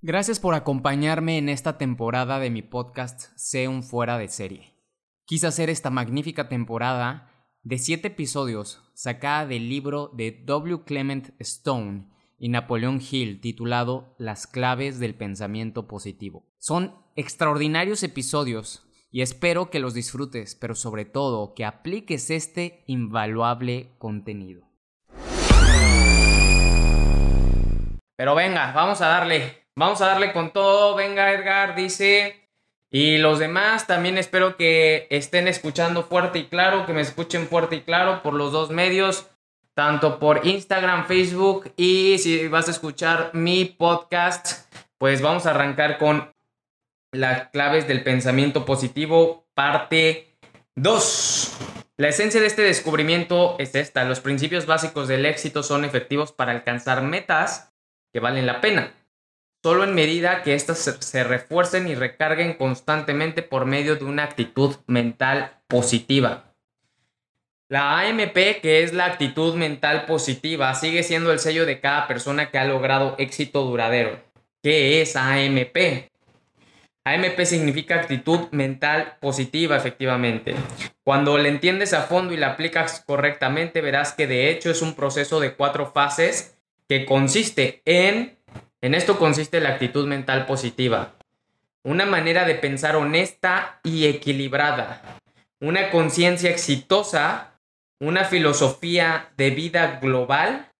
Gracias por acompañarme en esta temporada de mi podcast Sé un fuera de serie. Quise hacer esta magnífica temporada de siete episodios sacada del libro de W. Clement Stone y Napoleon Hill titulado Las claves del pensamiento positivo. Son extraordinarios episodios y espero que los disfrutes, pero sobre todo que apliques este invaluable contenido. Pero venga, vamos a darle. Vamos a darle con todo. Venga, Edgar, dice. Y los demás también espero que estén escuchando fuerte y claro, que me escuchen fuerte y claro por los dos medios, tanto por Instagram, Facebook y si vas a escuchar mi podcast, pues vamos a arrancar con las claves del pensamiento positivo, parte 2. La esencia de este descubrimiento es esta. Los principios básicos del éxito son efectivos para alcanzar metas que valen la pena solo en medida que éstas se, refuercen y recarguen constantemente por medio de una actitud mental positiva. La AMP, que es la actitud mental positiva, sigue siendo el sello de cada persona que ha logrado éxito duradero. ¿Qué es AMP? AMP significa actitud mental positiva, efectivamente. Cuando la entiendes a fondo y la aplicas correctamente, verás que de hecho es un proceso de cuatro fases que consiste en en esto consiste la actitud mental positiva, una manera de pensar honesta y equilibrada, una conciencia exitosa, una filosofía de vida global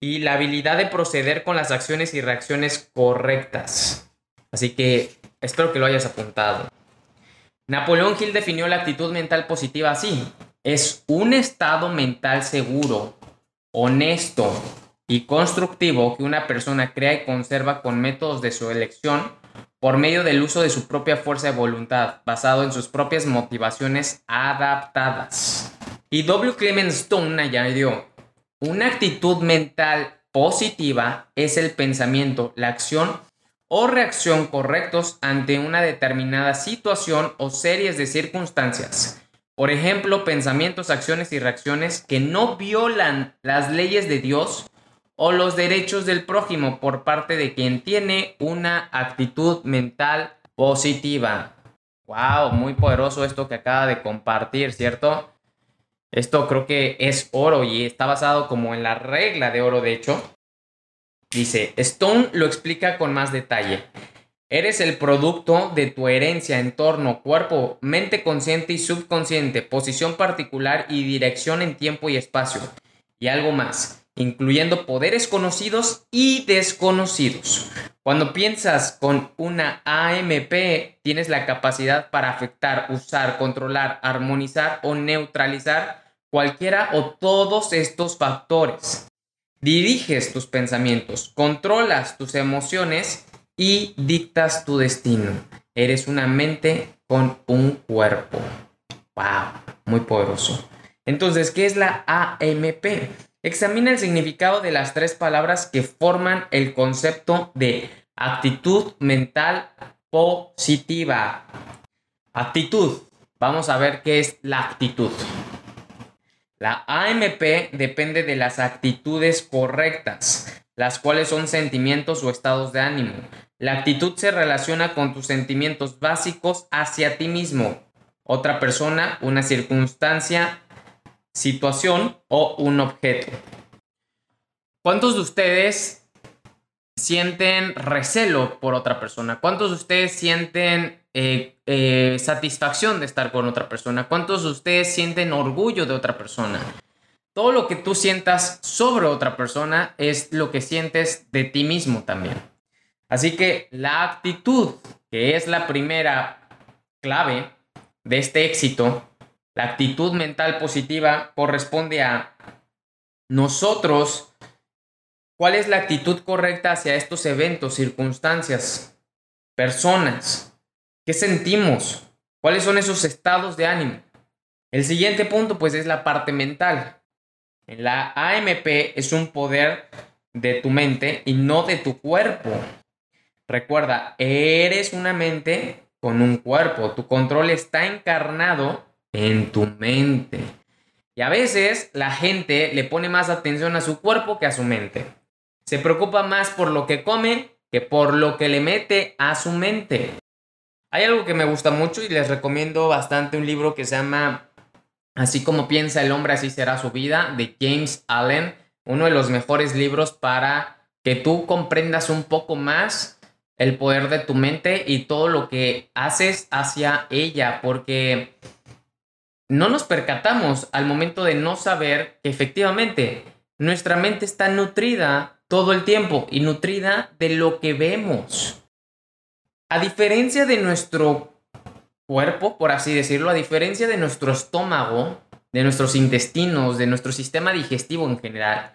y la habilidad de proceder con las acciones y reacciones correctas. Así que espero que lo hayas apuntado. Napoleón Hill definió la actitud mental positiva así. Es un estado mental seguro, honesto, y constructivo que una persona crea y conserva con métodos de su elección por medio del uso de su propia fuerza de voluntad, basado en sus propias motivaciones adaptadas. Y W. Clement Stone añadió, una actitud mental positiva es el pensamiento, la acción o reacción correctos ante una determinada situación o series de circunstancias. Por ejemplo, pensamientos, acciones y reacciones que no violan las leyes de Dios o los derechos del prójimo por parte de quien tiene una actitud mental positiva. Wow, muy poderoso esto que acaba de compartir, ¿cierto? Esto creo que es oro y está basado como en la regla de oro, de hecho. Dice, Stone lo explica con más detalle. Eres el producto de tu herencia, entorno, cuerpo, mente consciente y subconsciente, posición particular y dirección en tiempo y espacio. Y algo más incluyendo poderes conocidos y desconocidos. Cuando piensas con una AMP, tienes la capacidad para afectar, usar, controlar, armonizar o neutralizar cualquiera o todos estos factores. Diriges tus pensamientos, controlas tus emociones y dictas tu destino. Eres una mente con un cuerpo. ¡Wow! Muy poderoso. Entonces, ¿qué es la AMP? Examina el significado de las tres palabras que forman el concepto de actitud mental positiva. Actitud. Vamos a ver qué es la actitud. La AMP depende de las actitudes correctas, las cuales son sentimientos o estados de ánimo. La actitud se relaciona con tus sentimientos básicos hacia ti mismo, otra persona, una circunstancia situación o un objeto. ¿Cuántos de ustedes sienten recelo por otra persona? ¿Cuántos de ustedes sienten eh, eh, satisfacción de estar con otra persona? ¿Cuántos de ustedes sienten orgullo de otra persona? Todo lo que tú sientas sobre otra persona es lo que sientes de ti mismo también. Así que la actitud, que es la primera clave de este éxito, la actitud mental positiva corresponde a nosotros ¿Cuál es la actitud correcta hacia estos eventos, circunstancias, personas? ¿Qué sentimos? ¿Cuáles son esos estados de ánimo? El siguiente punto pues es la parte mental. La AMP es un poder de tu mente y no de tu cuerpo. Recuerda, eres una mente con un cuerpo. Tu control está encarnado en tu mente. Y a veces la gente le pone más atención a su cuerpo que a su mente. Se preocupa más por lo que come que por lo que le mete a su mente. Hay algo que me gusta mucho y les recomiendo bastante un libro que se llama Así como piensa el hombre, así será su vida, de James Allen, uno de los mejores libros para que tú comprendas un poco más el poder de tu mente y todo lo que haces hacia ella, porque no nos percatamos al momento de no saber que efectivamente nuestra mente está nutrida todo el tiempo y nutrida de lo que vemos. A diferencia de nuestro cuerpo, por así decirlo, a diferencia de nuestro estómago, de nuestros intestinos, de nuestro sistema digestivo en general,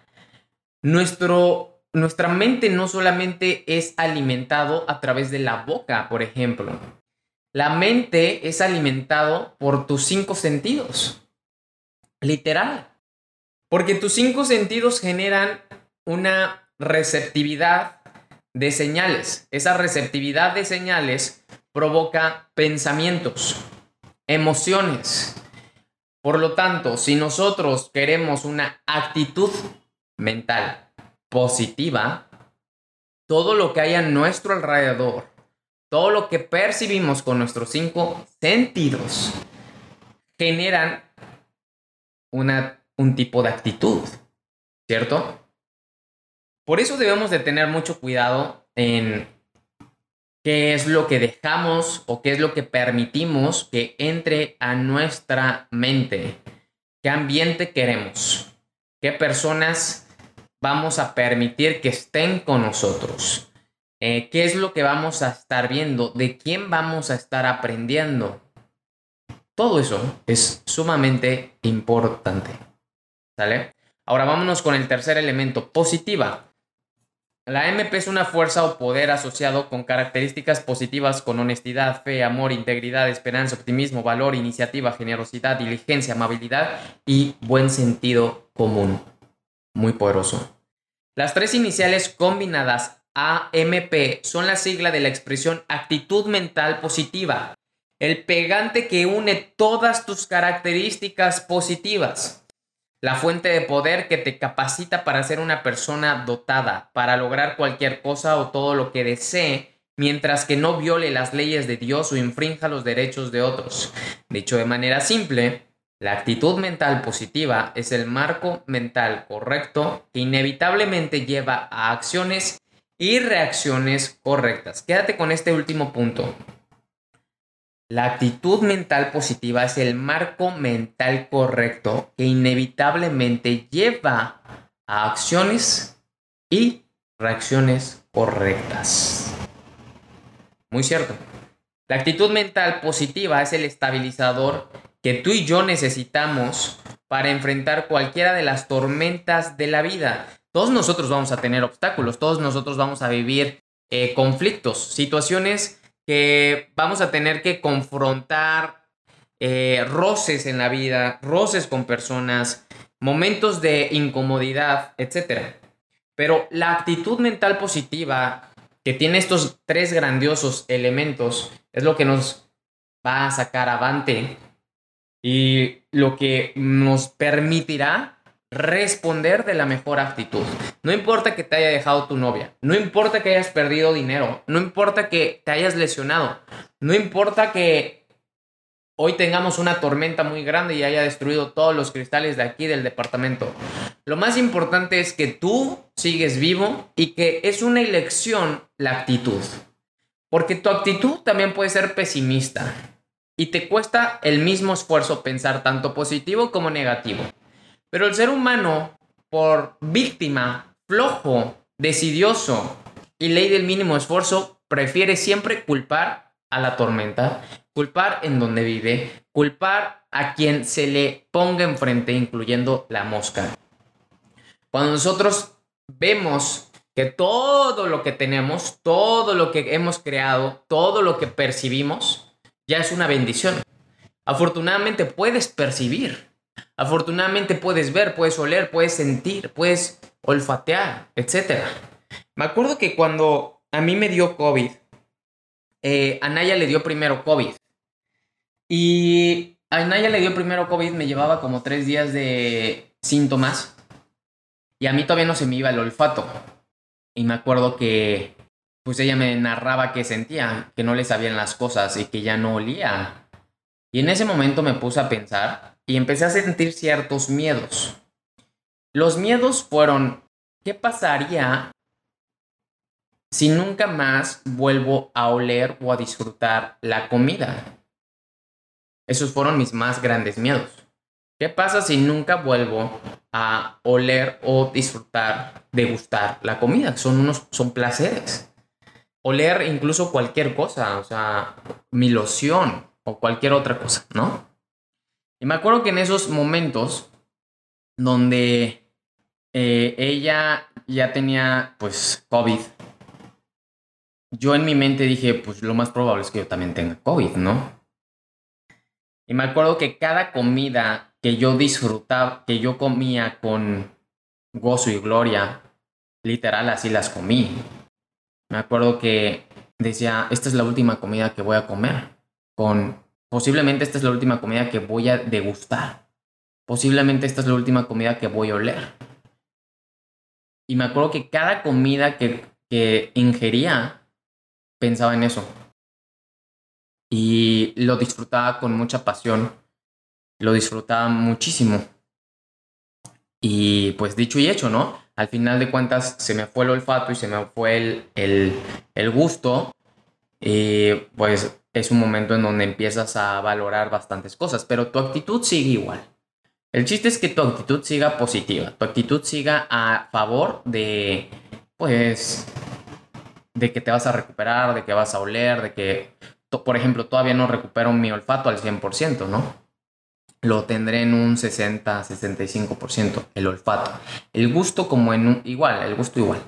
nuestro, nuestra mente no solamente es alimentado a través de la boca, por ejemplo. La mente es alimentado por tus cinco sentidos. Literal. Porque tus cinco sentidos generan una receptividad de señales. Esa receptividad de señales provoca pensamientos, emociones. Por lo tanto, si nosotros queremos una actitud mental positiva, todo lo que hay a nuestro alrededor, todo lo que percibimos con nuestros cinco sentidos, generan una, un tipo de actitud, ¿cierto? Por eso debemos de tener mucho cuidado en qué es lo que dejamos o qué es lo que permitimos que entre a nuestra mente. ¿Qué ambiente queremos? ¿Qué personas vamos a permitir que estén con nosotros? Eh, ¿Qué es lo que vamos a estar viendo? ¿De quién vamos a estar aprendiendo? Todo eso es sumamente importante. ¿Sale? Ahora vámonos con el tercer elemento, positiva. La MP es una fuerza o poder asociado con características positivas con honestidad, fe, amor, integridad, esperanza, optimismo, valor, iniciativa, generosidad, diligencia, amabilidad y buen sentido común. Muy poderoso. Las tres iniciales combinadas AMP son la sigla de la expresión actitud mental positiva, el pegante que une todas tus características positivas la fuente de poder que te capacita para ser una persona dotada, para lograr cualquier cosa o todo lo que desee, mientras que no viole las leyes de Dios o infrinja los derechos de otros. Dicho de manera simple, la actitud mental positiva es el marco mental correcto que inevitablemente lleva a acciones y reacciones correctas. Quédate con este último punto. La actitud mental positiva es el marco mental correcto que inevitablemente lleva a acciones y reacciones correctas. Muy cierto. La actitud mental positiva es el estabilizador que tú y yo necesitamos para enfrentar cualquiera de las tormentas de la vida. Todos nosotros vamos a tener obstáculos, todos nosotros vamos a vivir eh, conflictos, situaciones que vamos a tener que confrontar eh, roces en la vida, roces con personas, momentos de incomodidad, etc. Pero la actitud mental positiva que tiene estos tres grandiosos elementos es lo que nos va a sacar avante y lo que nos permitirá responder de la mejor actitud. No importa que te haya dejado tu novia, no importa que hayas perdido dinero, no importa que te hayas lesionado, no importa que hoy tengamos una tormenta muy grande y haya destruido todos los cristales de aquí del departamento. Lo más importante es que tú sigues vivo y que es una elección la actitud. Porque tu actitud también puede ser pesimista y te cuesta el mismo esfuerzo pensar tanto positivo como negativo. Pero el ser humano, por víctima, flojo, decidioso y ley del mínimo esfuerzo, prefiere siempre culpar a la tormenta, culpar en donde vive, culpar a quien se le ponga enfrente, incluyendo la mosca. Cuando nosotros vemos que todo lo que tenemos, todo lo que hemos creado, todo lo que percibimos, ya es una bendición. Afortunadamente puedes percibir, afortunadamente puedes ver, puedes oler, puedes sentir, puedes olfatear, etc. Me acuerdo que cuando a mí me dio COVID, eh, a Naya le dio primero COVID. Y a Naya le dio primero COVID, me llevaba como tres días de síntomas. Y a mí todavía no se me iba el olfato. Y me acuerdo que pues ella me narraba que sentía, que no le sabían las cosas y que ya no olía. Y en ese momento me puse a pensar y empecé a sentir ciertos miedos. Los miedos fueron, ¿qué pasaría si nunca más vuelvo a oler o a disfrutar la comida? Esos fueron mis más grandes miedos. ¿Qué pasa si nunca vuelvo a oler o disfrutar, degustar la comida? Son unos, son placeres. Oler incluso cualquier cosa, o sea, mi loción o cualquier otra cosa, ¿no? Y me acuerdo que en esos momentos donde eh, ella ya tenía pues COVID, yo en mi mente dije, pues lo más probable es que yo también tenga COVID, ¿no? Y me acuerdo que cada comida que yo disfrutaba, que yo comía con gozo y gloria, literal así las comí. Me acuerdo que decía, esta es la última comida que voy a comer, con posiblemente esta es la última comida que voy a degustar, posiblemente esta es la última comida que voy a oler. Y me acuerdo que cada comida que, que ingería, pensaba en eso. Y lo disfrutaba con mucha pasión lo disfrutaba muchísimo. Y pues dicho y hecho, ¿no? Al final de cuentas se me fue el olfato y se me fue el, el, el gusto. Y pues es un momento en donde empiezas a valorar bastantes cosas, pero tu actitud sigue igual. El chiste es que tu actitud siga positiva, tu actitud siga a favor de, pues, de que te vas a recuperar, de que vas a oler, de que, por ejemplo, todavía no recupero mi olfato al 100%, ¿no? lo tendré en un 60-65% el olfato. El gusto como en un, igual, el gusto igual.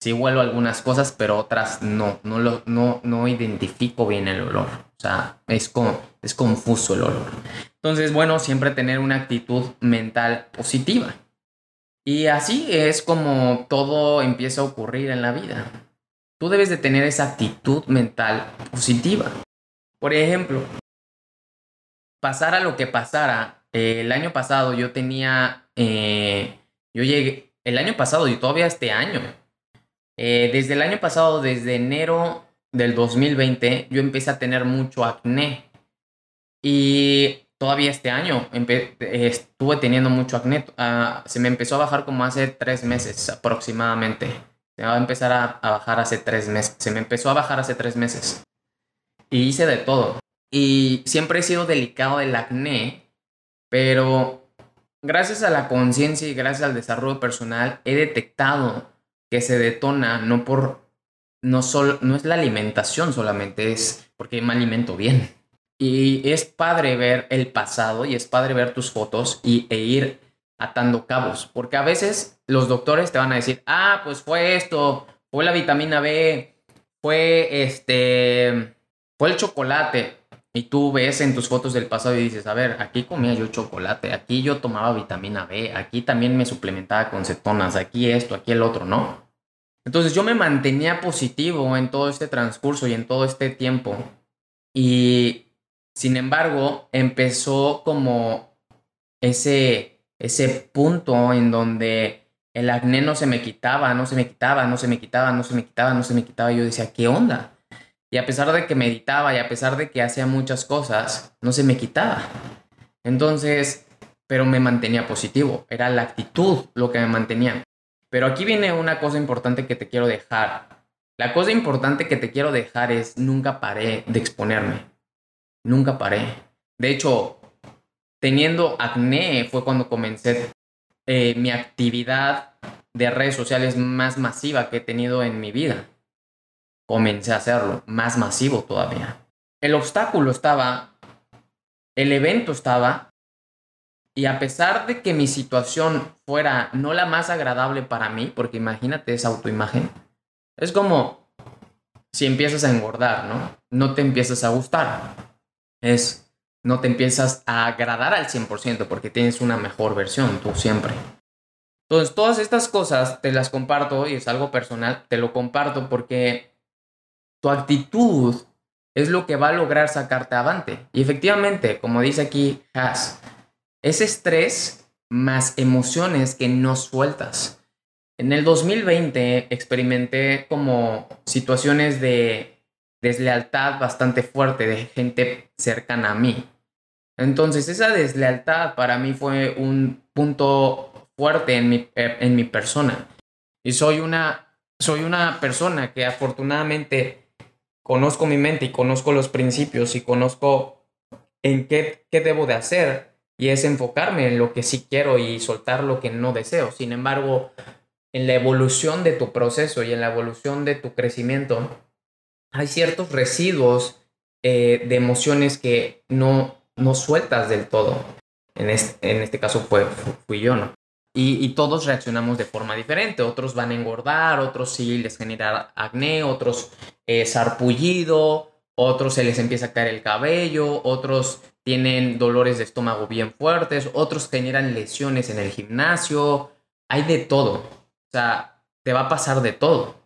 Sí huelo algunas cosas, pero otras no. No, lo, no, no identifico bien el olor. O sea, es, como, es confuso el olor. Entonces, bueno, siempre tener una actitud mental positiva. Y así es como todo empieza a ocurrir en la vida. Tú debes de tener esa actitud mental positiva. Por ejemplo, pasara lo que pasara, el año pasado yo tenía, eh, yo llegué, el año pasado y todavía este año, eh, desde el año pasado, desde enero del 2020, yo empecé a tener mucho acné. Y todavía este año estuve teniendo mucho acné. Ah, se me empezó a bajar como hace tres meses aproximadamente. Se va a empezar a bajar hace tres meses. Se me empezó a bajar hace tres meses. Y hice de todo. Y siempre he sido delicado del acné, pero gracias a la conciencia y gracias al desarrollo personal he detectado que se detona no por no solo no es la alimentación solamente es porque me alimento bien. Y es padre ver el pasado y es padre ver tus fotos y, e ir atando cabos, porque a veces los doctores te van a decir, "Ah, pues fue esto, fue la vitamina B, fue este fue el chocolate." Y tú ves en tus fotos del pasado y dices, a ver, aquí comía yo chocolate, aquí yo tomaba vitamina B, aquí también me suplementaba con cetonas, aquí esto, aquí el otro, ¿no? Entonces yo me mantenía positivo en todo este transcurso y en todo este tiempo. Y sin embargo, empezó como ese, ese punto en donde el acné no se me quitaba, no se me quitaba, no se me quitaba, no se me quitaba, no se me quitaba. Y yo decía, ¿qué onda? Y a pesar de que meditaba y a pesar de que hacía muchas cosas, no se me quitaba. Entonces, pero me mantenía positivo. Era la actitud lo que me mantenía. Pero aquí viene una cosa importante que te quiero dejar. La cosa importante que te quiero dejar es nunca paré de exponerme. Nunca paré. De hecho, teniendo acné fue cuando comencé eh, mi actividad de redes sociales más masiva que he tenido en mi vida. Comencé a hacerlo, más masivo todavía. El obstáculo estaba, el evento estaba, y a pesar de que mi situación fuera no la más agradable para mí, porque imagínate esa autoimagen, es como si empiezas a engordar, ¿no? No te empiezas a gustar. Es no te empiezas a agradar al 100% porque tienes una mejor versión tú siempre. Entonces, todas estas cosas te las comparto y es algo personal, te lo comparto porque tu actitud es lo que va a lograr sacarte avante. Y efectivamente, como dice aquí Has, es estrés más emociones que no sueltas. En el 2020 experimenté como situaciones de deslealtad bastante fuerte de gente cercana a mí. Entonces esa deslealtad para mí fue un punto fuerte en mi, en mi persona. Y soy una, soy una persona que afortunadamente conozco mi mente y conozco los principios y conozco en qué, qué debo de hacer. Y es enfocarme en lo que sí quiero y soltar lo que no deseo. Sin embargo, en la evolución de tu proceso y en la evolución de tu crecimiento, hay ciertos residuos eh, de emociones que no, no sueltas del todo. En este, en este caso fue, fui yo, ¿no? Y, todos reaccionamos de forma diferente. Otros van a engordar, otros sí les genera acné, otros eh, sarpullido, otros se les empieza a caer el cabello, otros tienen dolores de estómago bien fuertes, otros generan lesiones en el gimnasio. Hay de todo. O sea, te va a pasar de todo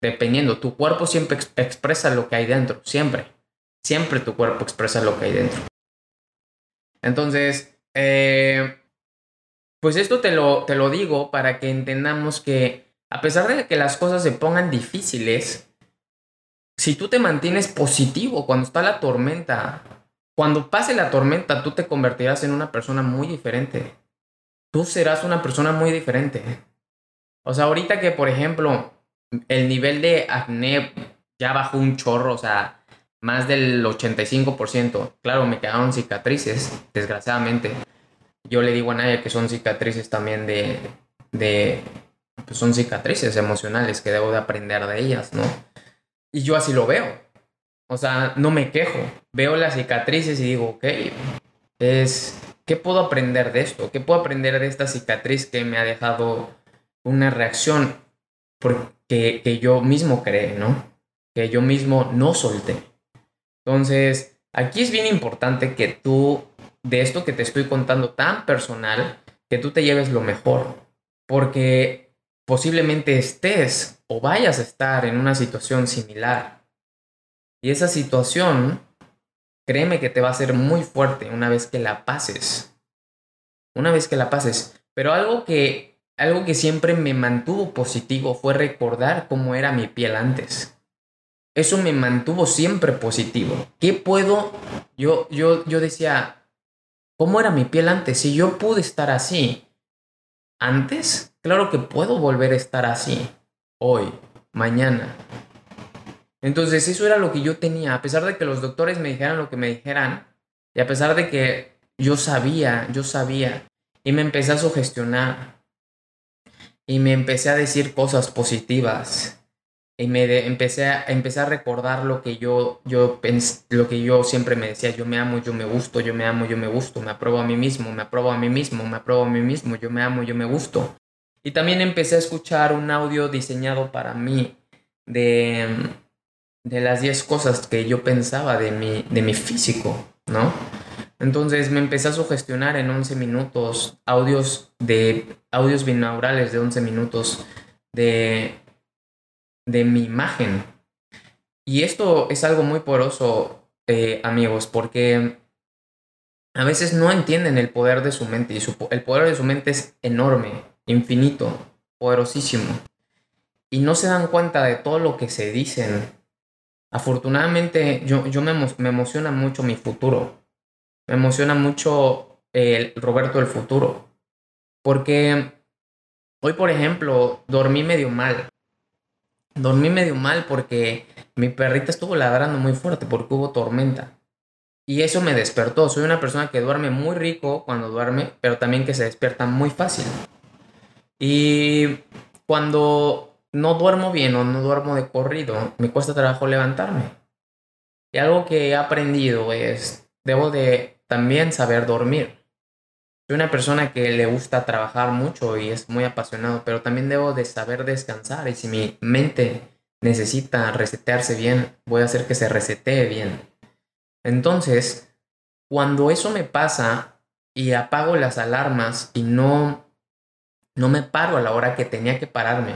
dependiendo, tu cuerpo siempre expresa lo que hay dentro, siempre. Siempre tu cuerpo expresa lo que hay dentro. Entonces, eh, pues esto te lo, te lo digo para que entendamos que a pesar de que las cosas se pongan difíciles, si tú te mantienes positivo cuando está la tormenta, cuando pase la tormenta, tú te convertirás en una persona muy diferente. Tú serás una persona muy diferente. O sea, ahorita que, por ejemplo, el nivel de acné ya bajó un chorro, o sea, más del 85%. Claro, me quedaron cicatrices, desgraciadamente. Yo le digo a Naya que son cicatrices también de, de pues son cicatrices emocionales que debo de aprender de ellas, ¿no? Y yo así lo veo. O sea, no me quejo. Veo las cicatrices y digo, ok, es, ¿qué puedo aprender de esto? ¿Qué puedo aprender de esta cicatriz que me ha dejado una reacción? porque, que yo mismo creé, ¿no? Que yo mismo no solté. Entonces, aquí es bien importante que tú, de esto que te estoy contando tan personal, que tú te lleves lo mejor, porque posiblemente estés o vayas a estar en una situación similar. Y esa situación, créeme que te va a ser muy fuerte una vez que la pases. Una vez que la pases. Pero algo que algo que siempre me mantuvo positivo fue recordar cómo era mi piel antes. Eso me mantuvo siempre positivo. ¿Qué puedo? Yo, yo, yo decía, ¿cómo era mi piel antes? Si yo pude estar así antes, claro que puedo volver a estar así. Hoy, mañana. Entonces eso era lo que yo tenía. A pesar de que los doctores me dijeran lo que me dijeran, y a pesar de que yo sabía, yo sabía, y me empecé a sugestionar y me empecé a decir cosas positivas y me empecé a empecé a recordar lo que yo yo lo que yo siempre me decía yo me amo yo me gusto yo me amo yo me gusto me apruebo a mí mismo me apruebo a mí mismo me apruebo a mí mismo yo me amo yo me gusto. Y también empecé a escuchar un audio diseñado para mí de de las 10 cosas que yo pensaba de mi de mi físico no entonces me empecé a sugestionar en 11 minutos, audios de audios binaurales de 11 minutos de, de mi imagen. Y esto es algo muy poroso, eh, amigos, porque a veces no entienden el poder de su mente y el poder de su mente es enorme, infinito, poderosísimo. Y no se dan cuenta de todo lo que se dicen afortunadamente yo, yo me, me emociona mucho mi futuro. Me emociona mucho el Roberto del futuro. Porque hoy, por ejemplo, dormí medio mal. Dormí medio mal porque mi perrita estuvo ladrando muy fuerte porque hubo tormenta. Y eso me despertó. Soy una persona que duerme muy rico cuando duerme, pero también que se despierta muy fácil. Y cuando no duermo bien o no duermo de corrido, me cuesta trabajo levantarme. Y algo que he aprendido es, debo de también saber dormir. Soy una persona que le gusta trabajar mucho y es muy apasionado, pero también debo de saber descansar y si mi mente necesita resetearse bien, voy a hacer que se resetee bien. Entonces, cuando eso me pasa y apago las alarmas y no no me paro a la hora que tenía que pararme,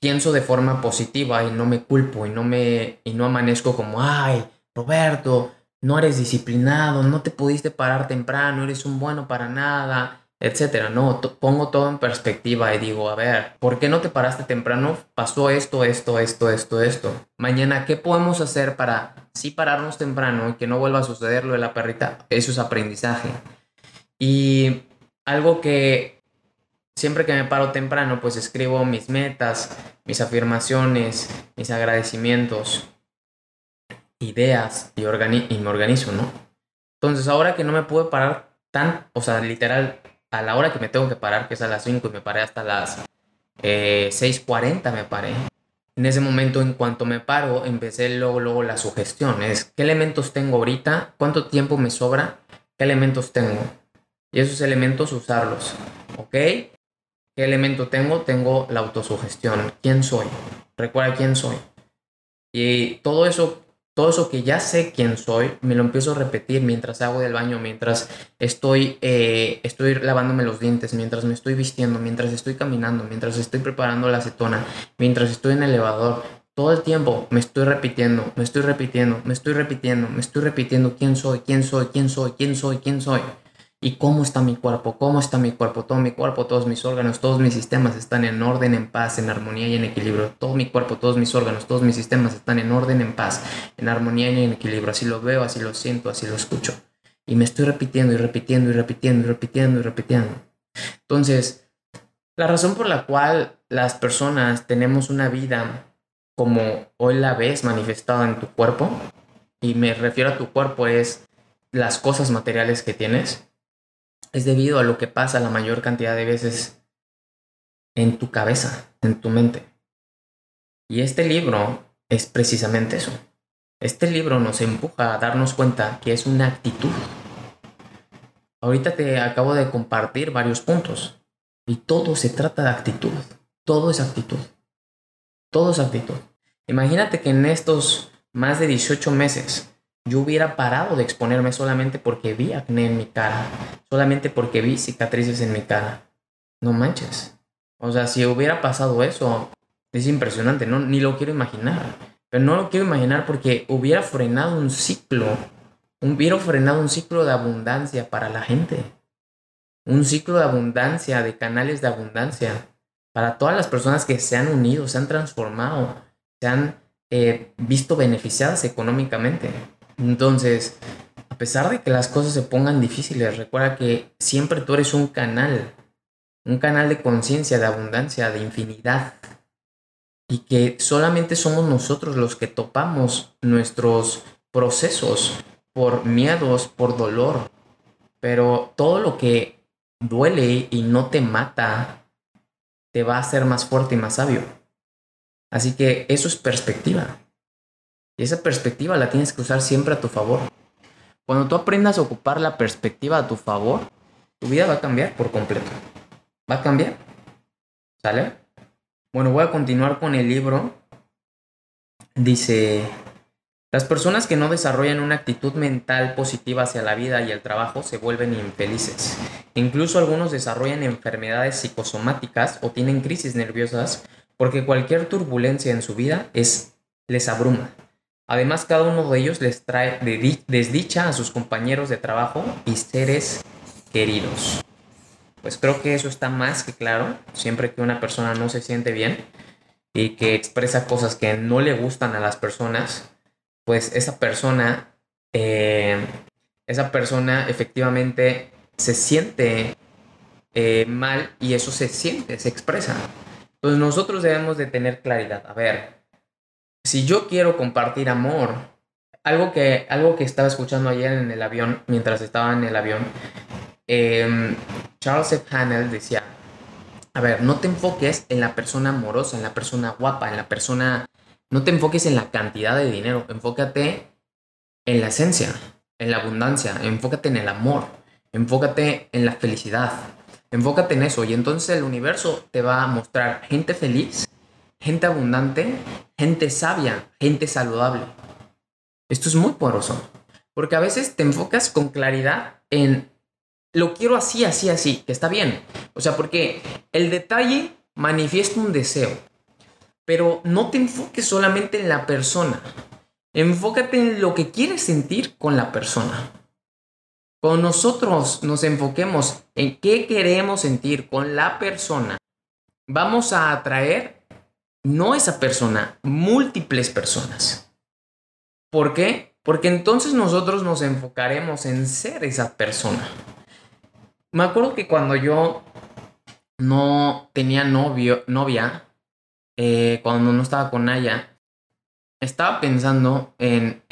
pienso de forma positiva y no me culpo y no me y no amanezco como, "Ay, Roberto, no eres disciplinado, no te pudiste parar temprano, eres un bueno para nada." etcétera. No, pongo todo en perspectiva y digo, a ver, ¿por qué no te paraste temprano? Pasó esto, esto, esto, esto, esto. Mañana, ¿qué podemos hacer para sí pararnos temprano y que no vuelva a suceder lo de la perrita? Eso es aprendizaje. Y algo que siempre que me paro temprano, pues escribo mis metas, mis afirmaciones, mis agradecimientos, ideas y, y me organizo, ¿no? Entonces, ahora que no me puedo parar tan, o sea, literal, a la hora que me tengo que parar, que es a las 5 y me paré hasta las 6.40 eh, me paré. En ese momento, en cuanto me paro, empecé luego, luego la sugestión. Es, ¿qué elementos tengo ahorita? ¿Cuánto tiempo me sobra? ¿Qué elementos tengo? Y esos elementos usarlos. ¿Ok? ¿Qué elemento tengo? Tengo la autosugestión. ¿Quién soy? Recuerda quién soy. Y todo eso todo eso que ya sé quién soy, me lo empiezo a repetir mientras hago del baño, mientras estoy, eh, estoy lavándome los dientes, mientras me estoy vistiendo, mientras estoy caminando, mientras estoy preparando la acetona, mientras estoy en el elevador. Todo el tiempo me estoy repitiendo, me estoy repitiendo, me estoy repitiendo, me estoy repitiendo quién soy, quién soy, quién soy, quién soy, quién soy. Quién soy y cómo está mi cuerpo, cómo está mi cuerpo, todo mi cuerpo, todos mis órganos, todos mis sistemas están en orden, en paz, en armonía y en equilibrio. Todo mi cuerpo, todos mis órganos, todos mis sistemas están en orden, en paz, en armonía y en equilibrio. Así lo veo, así lo siento, así lo escucho. Y me estoy repitiendo y repitiendo y repitiendo y repitiendo y repitiendo. Entonces, la razón por la cual las personas tenemos una vida como hoy la ves manifestada en tu cuerpo, y me refiero a tu cuerpo, es las cosas materiales que tienes, es debido a lo que pasa la mayor cantidad de veces en tu cabeza, en tu mente. Y este libro es precisamente eso. Este libro nos empuja a darnos cuenta que es una actitud. Ahorita te acabo de compartir varios puntos y todo se trata de actitud. Todo es actitud. Todo es actitud. Imagínate que en estos más de 18 meses yo hubiera parado de exponerme solamente porque vi acné en mi cara, solamente porque vi cicatrices en mi cara. No manches. O sea, si hubiera pasado eso, es impresionante, no, ni lo quiero imaginar. Pero no lo quiero imaginar porque hubiera frenado un ciclo, hubiera frenado un ciclo de abundancia para la gente. Un ciclo de abundancia, de canales de abundancia, para todas las personas que se han unido, se han transformado, se han eh, visto beneficiadas económicamente. Entonces, a pesar de que las cosas se pongan difíciles, recuerda que siempre tú eres un canal, un canal de conciencia, de abundancia, de infinidad. Y que solamente somos nosotros los que topamos nuestros procesos por miedos, por dolor. Pero todo lo que duele y no te mata, te va a hacer más fuerte y más sabio. Así que eso es perspectiva. Y esa perspectiva la tienes que usar siempre a tu favor. Cuando tú aprendas a ocupar la perspectiva a tu favor, tu vida va a cambiar por completo. Va a cambiar. ¿Sale? Bueno, voy a continuar con el libro. Dice, las personas que no desarrollan una actitud mental positiva hacia la vida y el trabajo se vuelven infelices. Incluso algunos desarrollan enfermedades psicosomáticas o tienen crisis nerviosas porque cualquier turbulencia en su vida es, les abruma. Además, cada uno de ellos les trae desdicha a sus compañeros de trabajo y seres queridos. Pues creo que eso está más que claro. Siempre que una persona no se siente bien y que expresa cosas que no le gustan a las personas, pues esa persona, eh, esa persona efectivamente se siente eh, mal y eso se siente, se expresa. Entonces nosotros debemos de tener claridad. A ver, si yo quiero compartir amor, algo que, algo que estaba escuchando ayer en el avión, mientras estaba en el avión, em, Charles F. Hanel decía, a ver, no te enfoques en la persona amorosa, en la persona guapa, en la persona... No te enfoques en la cantidad de dinero, enfócate en la esencia, en la abundancia, enfócate en el amor, enfócate en la felicidad, enfócate en eso y entonces el universo te va a mostrar gente feliz, gente abundante, gente sabia, gente saludable. Esto es muy poderoso, porque a veces te enfocas con claridad en lo quiero así, así, así, que está bien. O sea, porque el detalle manifiesta un deseo, pero no te enfoques solamente en la persona. Enfócate en lo que quieres sentir con la persona. Cuando nosotros nos enfoquemos en qué queremos sentir con la persona, vamos a atraer no esa persona, múltiples personas. ¿Por qué? Porque entonces nosotros nos enfocaremos en ser esa persona. Me acuerdo que cuando yo no tenía novio, novia, eh, cuando no estaba con Naya, estaba pensando en,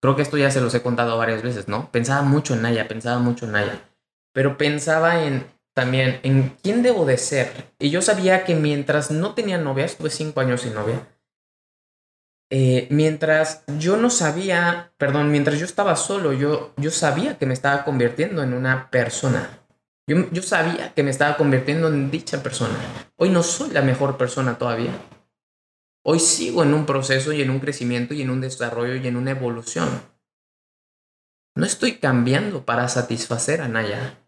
creo que esto ya se los he contado varias veces, ¿no? Pensaba mucho en Naya, pensaba mucho en Naya, pero pensaba en también en quién debo de ser. Y yo sabía que mientras no tenía novia, estuve cinco años sin novia, eh, mientras yo no sabía, perdón, mientras yo estaba solo, yo, yo sabía que me estaba convirtiendo en una persona. Yo, yo sabía que me estaba convirtiendo en dicha persona. Hoy no soy la mejor persona todavía. Hoy sigo en un proceso y en un crecimiento y en un desarrollo y en una evolución. No estoy cambiando para satisfacer a Naya.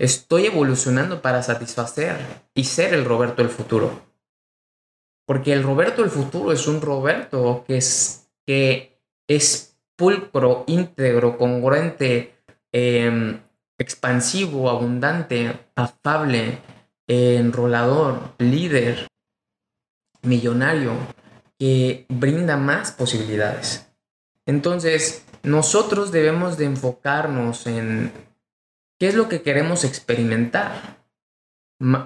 Estoy evolucionando para satisfacer y ser el Roberto del futuro. Porque el Roberto del futuro es un Roberto que es, que es pulcro, íntegro, congruente, em, expansivo, abundante, afable, enrolador, líder, millonario, que brinda más posibilidades. Entonces, nosotros debemos de enfocarnos en qué es lo que queremos experimentar.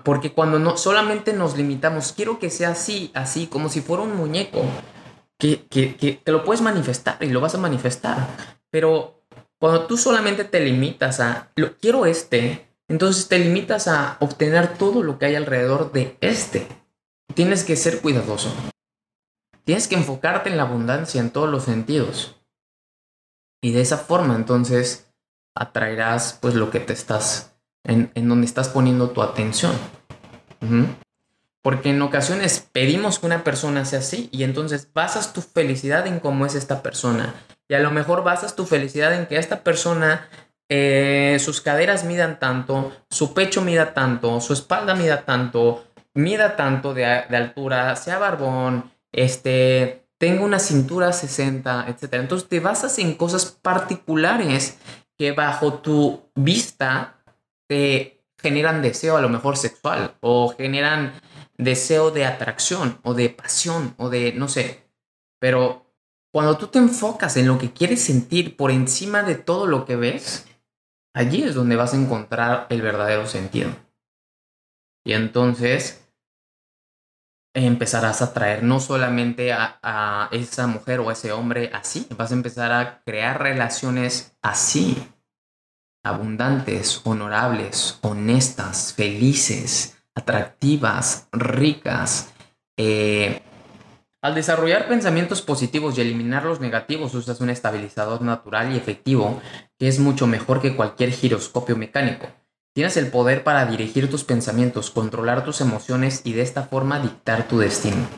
Porque cuando no solamente nos limitamos, quiero que sea así, así, como si fuera un muñeco, que, que, que, que lo puedes manifestar y lo vas a manifestar. Pero cuando tú solamente te limitas a, lo, quiero este, entonces te limitas a obtener todo lo que hay alrededor de este. Tienes que ser cuidadoso. Tienes que enfocarte en la abundancia en todos los sentidos. Y de esa forma entonces atraerás pues lo que te estás, en, en donde estás poniendo tu atención. Porque en ocasiones pedimos que una persona sea así y entonces basas tu felicidad en cómo es esta persona. Y a lo mejor basas tu felicidad en que esta persona, eh, sus caderas midan tanto, su pecho mida tanto, su espalda mida tanto, mida tanto de, de altura, sea barbón, este, tenga una cintura 60, etc. Entonces te basas en cosas particulares que bajo tu vista te generan deseo a lo mejor sexual o generan deseo de atracción o de pasión o de, no sé, pero cuando tú te enfocas en lo que quieres sentir por encima de todo lo que ves, allí es donde vas a encontrar el verdadero sentido. Y entonces empezarás a atraer no solamente a, esa mujer o a ese hombre así, vas a empezar a crear relaciones así, abundantes, honorables, honestas, felices, atractivas, ricas. Eh, al desarrollar pensamientos positivos y eliminar los negativos, usas un estabilizador natural y efectivo que es mucho mejor que cualquier giroscopio mecánico. Tienes el poder para dirigir tus pensamientos, controlar tus emociones y de esta forma dictar tu destino.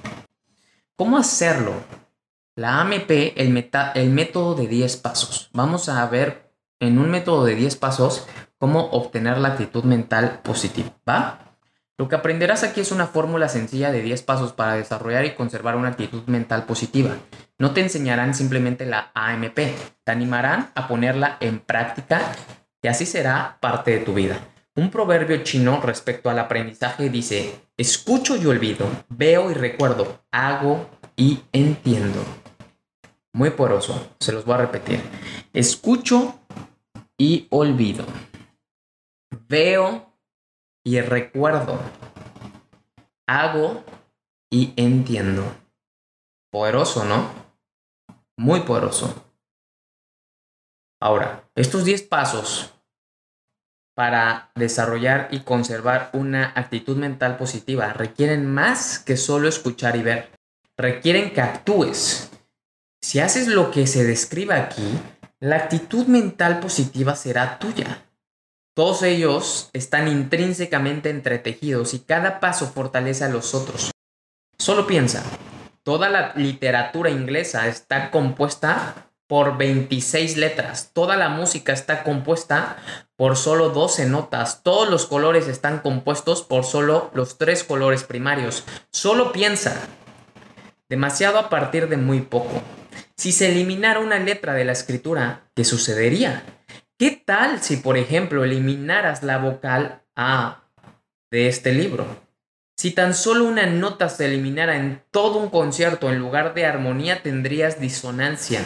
¿Cómo hacerlo? La AMP, el, método de 10 pasos. Vamos a ver en un método de 10 pasos cómo obtener la actitud mental positiva. ¿Va? Lo que aprenderás aquí es una fórmula sencilla de 10 pasos para desarrollar y conservar una actitud mental positiva. No te enseñarán simplemente la AMP, te animarán a ponerla en práctica y así será parte de tu vida. Un proverbio chino respecto al aprendizaje dice, escucho y olvido, veo y recuerdo, hago y entiendo. muy poderoso. Se los voy a repetir. Escucho y olvido. Veo y recuerdo. Hago y entiendo. Poderoso, ¿no? Muy poderoso. Ahora, estos 10 pasos para desarrollar y conservar una actitud mental positiva requieren más que solo escuchar y ver. Requieren que actúes. Si haces lo que se describe aquí, la actitud mental positiva será tuya. Todos ellos están intrínsecamente entretejidos y cada paso fortalece a los otros. Solo piensa, toda la literatura inglesa está compuesta por 26 letras, toda la música está compuesta por solo 12 notas, todos los colores están compuestos por solo los tres colores primarios. Solo piensa, demasiado a partir de muy poco. Si se eliminara una letra de la escritura, ¿qué sucedería? ¿Qué tal si, por ejemplo, eliminaras la vocal A de este libro? Si tan solo una nota se eliminara en todo un concierto en lugar de armonía tendrías disonancia.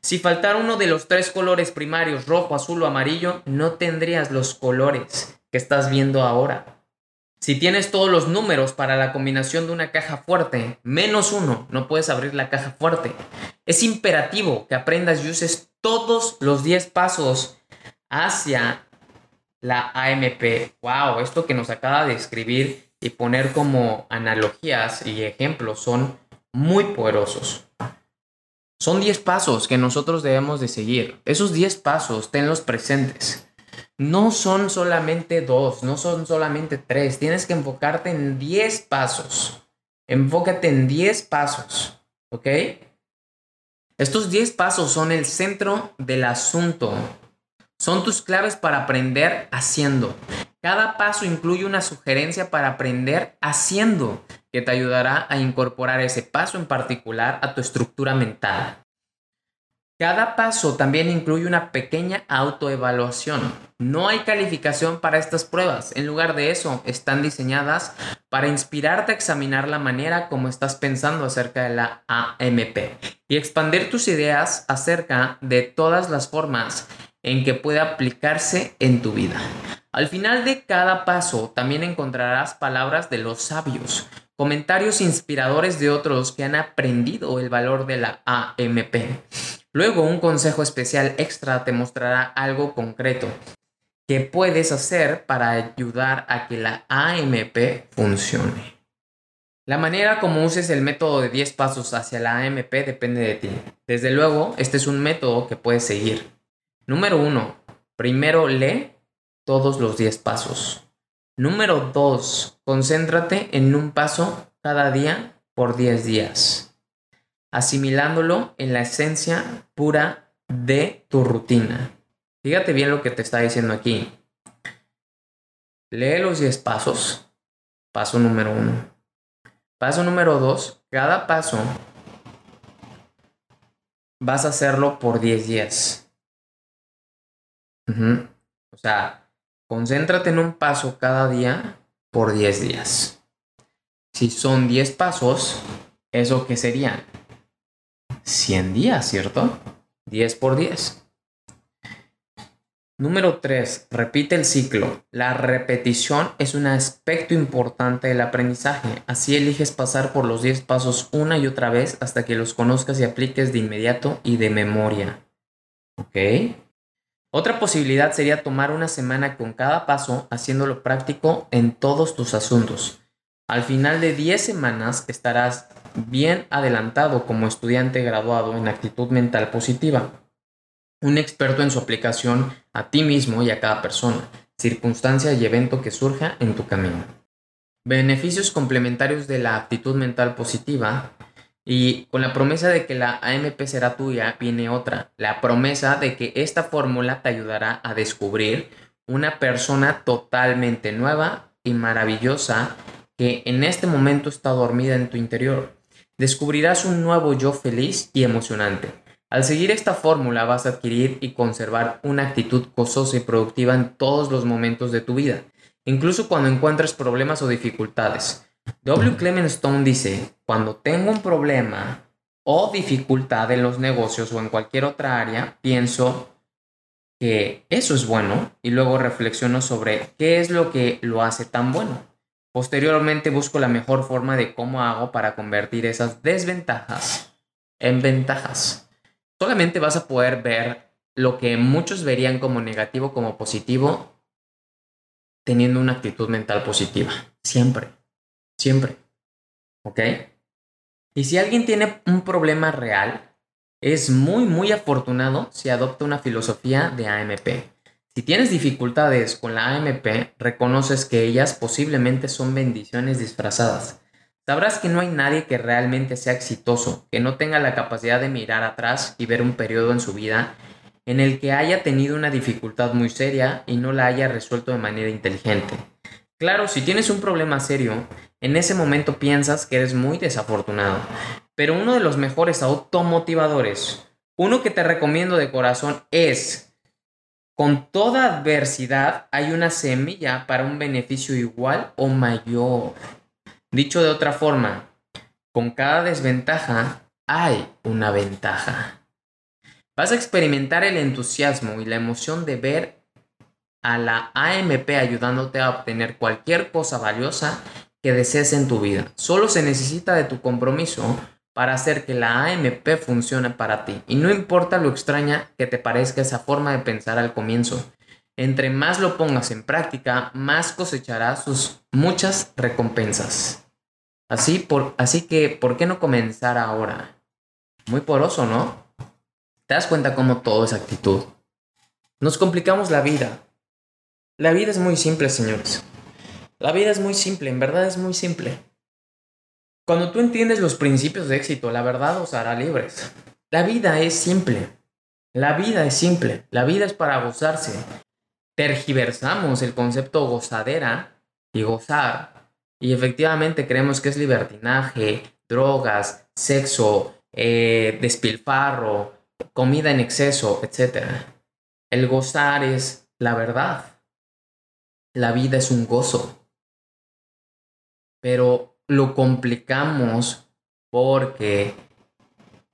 Si faltara uno de los tres colores primarios, rojo, azul o amarillo, no tendrías los colores que estás viendo ahora. Si tienes todos los números para la combinación de una caja fuerte, menos uno, no puedes abrir la caja fuerte. Es imperativo que aprendas y uses todos los 10 pasos hacia la AMP. Wow, esto que nos acaba de escribir y poner como analogías y ejemplos son muy poderosos. Son 10 pasos que nosotros debemos de seguir. Esos 10 pasos, tenlos presentes. No son solamente dos, no son solamente tres. Tienes que enfocarte en 10 pasos. Enfócate en 10 pasos. ¿Ok? Estos 10 pasos son el centro del asunto son tus claves para aprender haciendo. Cada paso incluye una sugerencia para aprender haciendo, que te ayudará a incorporar ese paso en particular a tu estructura mental. Cada paso también incluye una pequeña autoevaluación. No hay calificación para estas pruebas. En lugar de eso, están diseñadas para inspirarte a examinar la manera como estás pensando acerca de la AMP y expandir tus ideas acerca de todas las formas en que pueda aplicarse en tu vida. Al final de cada paso también encontrarás palabras de los sabios, comentarios inspiradores de otros que han aprendido el valor de la AMP. Luego un consejo especial extra te mostrará algo concreto que puedes hacer para ayudar a que la AMP funcione. La manera como uses el método de 10 pasos hacia la AMP depende de ti. Desde luego, este es un método que puedes seguir. Número uno, primero lee todos los 10 pasos. Número dos, concéntrate en un paso cada día por 10 días, asimilándolo en la esencia pura de tu rutina. Fíjate bien lo que te está diciendo aquí. Lee los 10 pasos. Paso número uno. Paso número dos, cada paso vas a hacerlo por 10 días. O sea, concéntrate en un paso cada día por 10 días. Si son 10 pasos, ¿eso qué sería? 100 días, ¿cierto? 10 por 10. Número 3. Repite el ciclo. La repetición es un aspecto importante del aprendizaje. Así eliges pasar por los 10 pasos una y otra vez hasta que los conozcas y apliques de inmediato y de memoria. ¿Ok? Otra posibilidad sería tomar una semana con cada paso haciéndolo práctico en todos tus asuntos. Al final de 10 semanas estarás bien adelantado como estudiante graduado en actitud mental positiva, un experto en su aplicación a ti mismo y a cada persona, circunstancia y evento que surja en tu camino. Beneficios complementarios de la actitud mental positiva y con la promesa de que la AMP será tuya, viene otra. La promesa de que esta fórmula te ayudará a descubrir una persona totalmente nueva y maravillosa que en este momento está dormida en tu interior. Descubrirás un nuevo yo feliz y emocionante. Al seguir esta fórmula vas a adquirir y conservar una actitud gozosa y productiva en todos los momentos de tu vida, incluso cuando encuentres problemas o dificultades. W. Clement Stone dice, cuando tengo un problema, o dificultad en los negocios o en cualquier otra área, pienso que eso es bueno y luego reflexiono sobre qué es lo que lo hace tan bueno. Posteriormente busco la mejor forma de cómo hago para convertir esas desventajas en ventajas. Solamente vas a poder ver lo que muchos verían como negativo como positivo teniendo una actitud mental positiva. Siempre. Siempre. ¿Ok? Y si alguien tiene un problema real, es muy, muy afortunado si adopta una filosofía de AMP. Si tienes dificultades con la AMP, reconoces que ellas posiblemente son bendiciones disfrazadas. Sabrás que no hay nadie que realmente sea exitoso, que no tenga la capacidad de mirar atrás y ver un periodo en su vida en el que haya tenido una dificultad muy seria y no la haya resuelto de manera inteligente. Claro, si tienes un problema serio, en ese momento piensas que eres muy desafortunado, pero uno de los mejores automotivadores, uno que te recomiendo de corazón es, con toda adversidad hay una semilla para un beneficio igual o mayor. Dicho de otra forma, con cada desventaja hay una ventaja. Vas a experimentar el entusiasmo y la emoción de ver a la AMP ayudándote a obtener cualquier cosa valiosa que desees en tu vida. Solo se necesita de tu compromiso para hacer que la AMP funcione para ti. Y no importa lo extraña que te parezca esa forma de pensar al comienzo. Entre más lo pongas en práctica, más cosecharás sus muchas recompensas. Así, por, así que, ¿por qué no comenzar ahora? Muy poroso, ¿no? ¿Te das cuenta cómo todo es actitud? Nos complicamos la vida. La vida es muy simple, señores. La vida es muy simple, en verdad es muy simple. Cuando tú entiendes los principios de éxito, la verdad os hará libres. La vida es simple. La vida es simple. La vida es para gozarse. Tergiversamos el concepto gozadera y gozar. Y efectivamente creemos que es libertinaje, drogas, sexo, eh, despilfarro, comida en exceso, etc. El gozar es la verdad. La vida es un gozo. Pero lo complicamos porque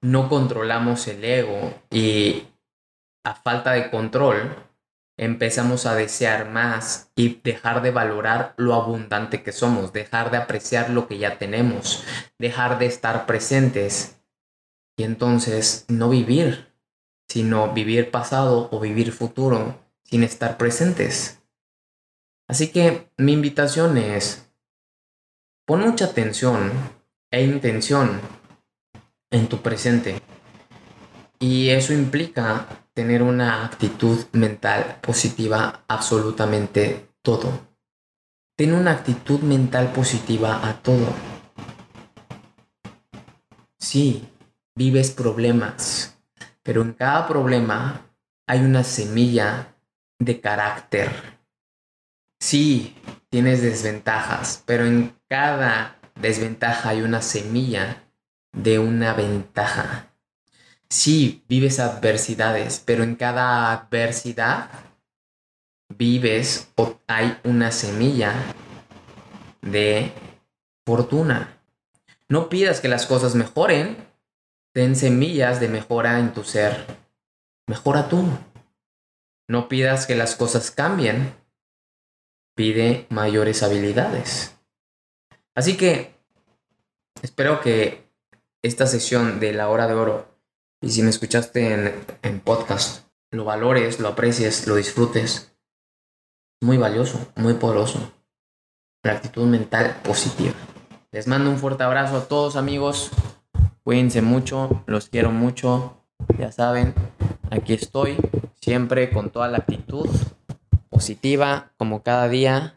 no controlamos el ego y a falta de control empezamos a desear más y dejar de valorar lo abundante que somos, dejar de apreciar lo que ya tenemos, dejar de estar presentes y entonces no vivir, sino vivir pasado o vivir futuro sin estar presentes. Así que mi invitación es, pon mucha atención e intención en tu presente. Y eso implica tener una actitud mental positiva absolutamente todo. Ten una actitud mental positiva a todo. Sí, vives problemas, pero en cada problema hay una semilla de carácter. Sí, tienes desventajas, pero en cada desventaja hay una semilla de una ventaja. Sí, vives adversidades, pero en cada adversidad vives o hay una semilla de fortuna. No pidas que las cosas mejoren, Ten semillas de mejora en tu ser. Mejora tú. No pidas que las cosas cambien. Pide mayores habilidades. Así que espero que esta sesión de la hora de oro, y si me escuchaste en, en podcast, lo valores, lo aprecies, lo disfrutes. Muy valioso, muy poderoso. La actitud mental positiva. Les mando un fuerte abrazo a todos amigos. Cuídense mucho, los quiero mucho. Ya saben, aquí estoy, siempre con toda la actitud positiva, como cada día.